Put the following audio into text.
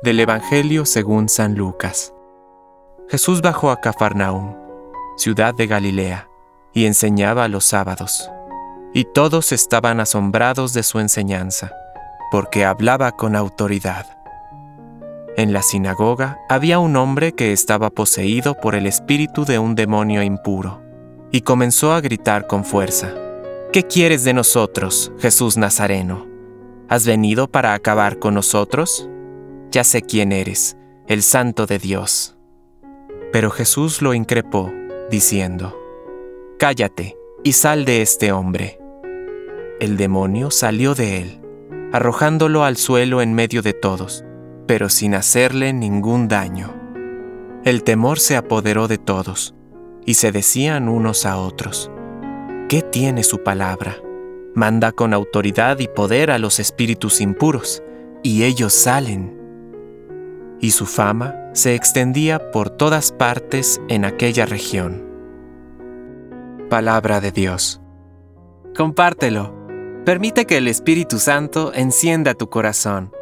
Del Evangelio según San Lucas. Jesús bajó a Cafarnaúm, ciudad de Galilea, y enseñaba los sábados. Y todos estaban asombrados de su enseñanza, porque hablaba con autoridad. En la sinagoga había un hombre que estaba poseído por el espíritu de un demonio impuro, y comenzó a gritar con fuerza, ¿Qué quieres de nosotros, Jesús Nazareno? ¿Has venido para acabar con nosotros? Ya sé quién eres, el santo de Dios. Pero Jesús lo increpó, diciendo, Cállate y sal de este hombre. El demonio salió de él, arrojándolo al suelo en medio de todos pero sin hacerle ningún daño. El temor se apoderó de todos, y se decían unos a otros, ¿qué tiene su palabra? Manda con autoridad y poder a los espíritus impuros, y ellos salen. Y su fama se extendía por todas partes en aquella región. Palabra de Dios. Compártelo. Permite que el Espíritu Santo encienda tu corazón